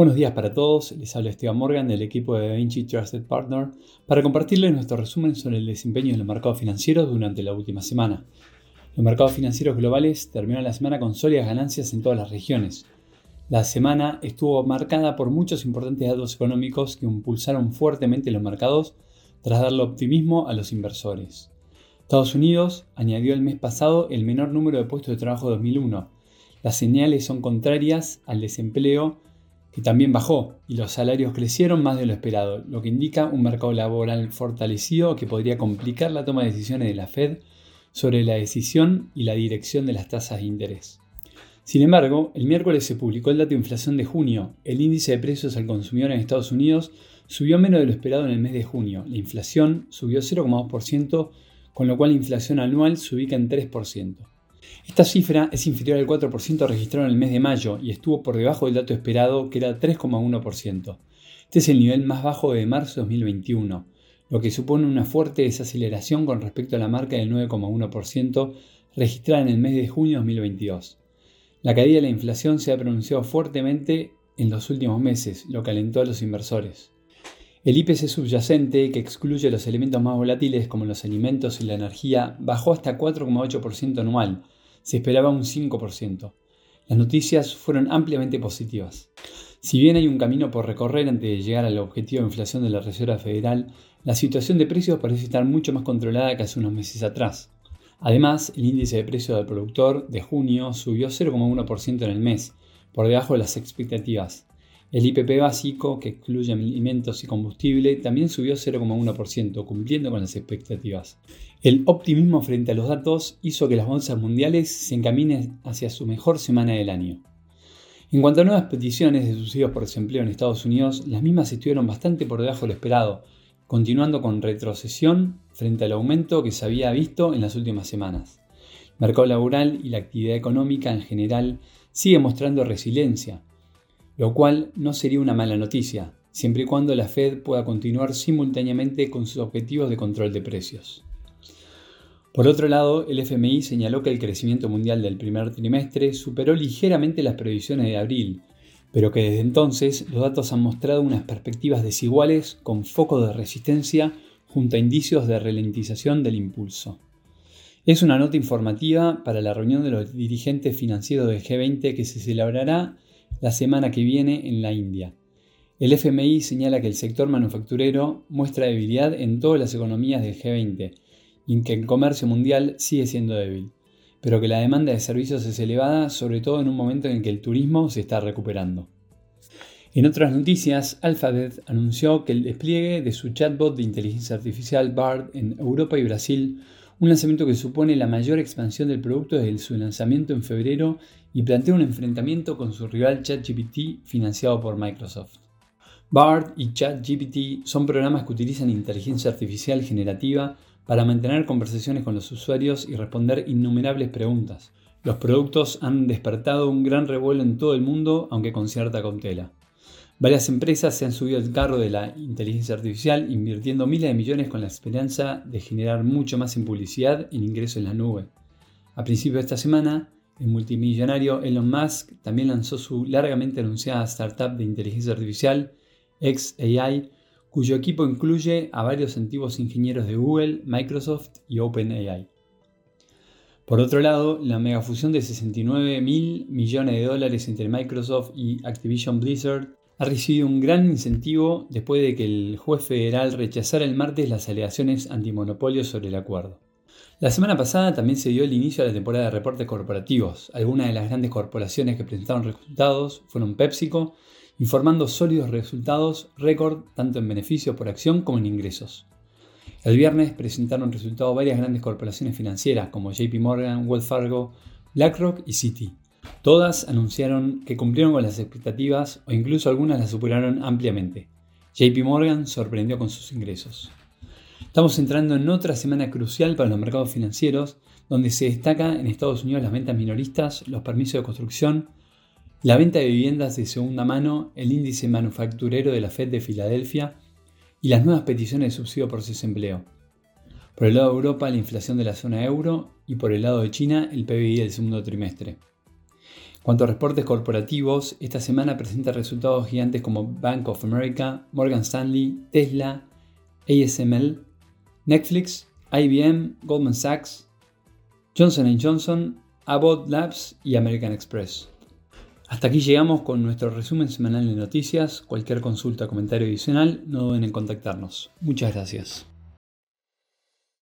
Buenos días para todos, les habla Esteban Morgan del equipo de DaVinci Trusted Partner para compartirles nuestro resumen sobre el desempeño de los mercados financieros durante la última semana. Los mercados financieros globales terminaron la semana con sólidas ganancias en todas las regiones. La semana estuvo marcada por muchos importantes datos económicos que impulsaron fuertemente los mercados tras darle optimismo a los inversores. Estados Unidos añadió el mes pasado el menor número de puestos de trabajo de 2001. Las señales son contrarias al desempleo que también bajó y los salarios crecieron más de lo esperado, lo que indica un mercado laboral fortalecido que podría complicar la toma de decisiones de la Fed sobre la decisión y la dirección de las tasas de interés. Sin embargo, el miércoles se publicó el dato de inflación de junio. El índice de precios al consumidor en Estados Unidos subió menos de lo esperado en el mes de junio. La inflación subió 0,2%, con lo cual la inflación anual se ubica en 3%. Esta cifra es inferior al 4% registrado en el mes de mayo y estuvo por debajo del dato esperado que era 3,1%. Este es el nivel más bajo de marzo de 2021, lo que supone una fuerte desaceleración con respecto a la marca del 9,1% registrada en el mes de junio de 2022. La caída de la inflación se ha pronunciado fuertemente en los últimos meses, lo que alentó a los inversores. El IPC subyacente, que excluye los elementos más volátiles como los alimentos y la energía, bajó hasta 4,8% anual. Se esperaba un 5%. Las noticias fueron ampliamente positivas. Si bien hay un camino por recorrer antes de llegar al objetivo de inflación de la Reserva Federal, la situación de precios parece estar mucho más controlada que hace unos meses atrás. Además, el índice de precios del productor de junio subió 0,1% en el mes, por debajo de las expectativas. El IPP básico, que excluye alimentos y combustible, también subió 0,1%, cumpliendo con las expectativas. El optimismo frente a los datos hizo que las bolsas mundiales se encaminen hacia su mejor semana del año. En cuanto a nuevas peticiones de subsidios por desempleo en Estados Unidos, las mismas estuvieron bastante por debajo de lo esperado, continuando con retrocesión frente al aumento que se había visto en las últimas semanas. El mercado laboral y la actividad económica en general sigue mostrando resiliencia, lo cual no sería una mala noticia, siempre y cuando la Fed pueda continuar simultáneamente con sus objetivos de control de precios. Por otro lado, el FMI señaló que el crecimiento mundial del primer trimestre superó ligeramente las previsiones de abril, pero que desde entonces los datos han mostrado unas perspectivas desiguales con foco de resistencia junto a indicios de ralentización del impulso. Es una nota informativa para la reunión de los dirigentes financieros del G20 que se celebrará la semana que viene en la India. El FMI señala que el sector manufacturero muestra debilidad en todas las economías del G20 y que el comercio mundial sigue siendo débil, pero que la demanda de servicios es elevada, sobre todo en un momento en que el turismo se está recuperando. En otras noticias, Alphabet anunció que el despliegue de su chatbot de inteligencia artificial BARD en Europa y Brasil un lanzamiento que supone la mayor expansión del producto desde su lanzamiento en febrero y plantea un enfrentamiento con su rival ChatGPT financiado por Microsoft. BARD y ChatGPT son programas que utilizan inteligencia artificial generativa para mantener conversaciones con los usuarios y responder innumerables preguntas. Los productos han despertado un gran revuelo en todo el mundo, aunque con cierta cautela. Varias empresas se han subido al carro de la inteligencia artificial invirtiendo miles de millones con la esperanza de generar mucho más en publicidad y en ingresos en la nube. A principios de esta semana, el multimillonario Elon Musk también lanzó su largamente anunciada startup de inteligencia artificial, XAI, cuyo equipo incluye a varios antiguos ingenieros de Google, Microsoft y OpenAI. Por otro lado, la megafusión de 69 mil millones de dólares entre Microsoft y Activision Blizzard ha recibido un gran incentivo después de que el juez federal rechazara el martes las alegaciones antimonopolio sobre el acuerdo. La semana pasada también se dio el inicio de la temporada de reportes corporativos. Algunas de las grandes corporaciones que presentaron resultados fueron PepsiCo, informando sólidos resultados récord tanto en beneficios por acción como en ingresos. El viernes presentaron resultados varias grandes corporaciones financieras como JP Morgan, Wells Fargo, BlackRock y Citi. Todas anunciaron que cumplieron con las expectativas o incluso algunas las superaron ampliamente. JP Morgan sorprendió con sus ingresos. Estamos entrando en otra semana crucial para los mercados financieros, donde se destaca en Estados Unidos las ventas minoristas, los permisos de construcción, la venta de viviendas de segunda mano, el índice manufacturero de la Fed de Filadelfia y las nuevas peticiones de subsidio por desempleo. Por el lado de Europa, la inflación de la zona euro y por el lado de China, el PBI del segundo trimestre. cuanto a reportes corporativos, esta semana presenta resultados gigantes como Bank of America, Morgan Stanley, Tesla, ASML, Netflix, IBM, Goldman Sachs, Johnson Johnson, Abbott Labs y American Express. Hasta aquí llegamos con nuestro resumen semanal de noticias. Cualquier consulta comentario adicional, no duden en contactarnos. Muchas gracias.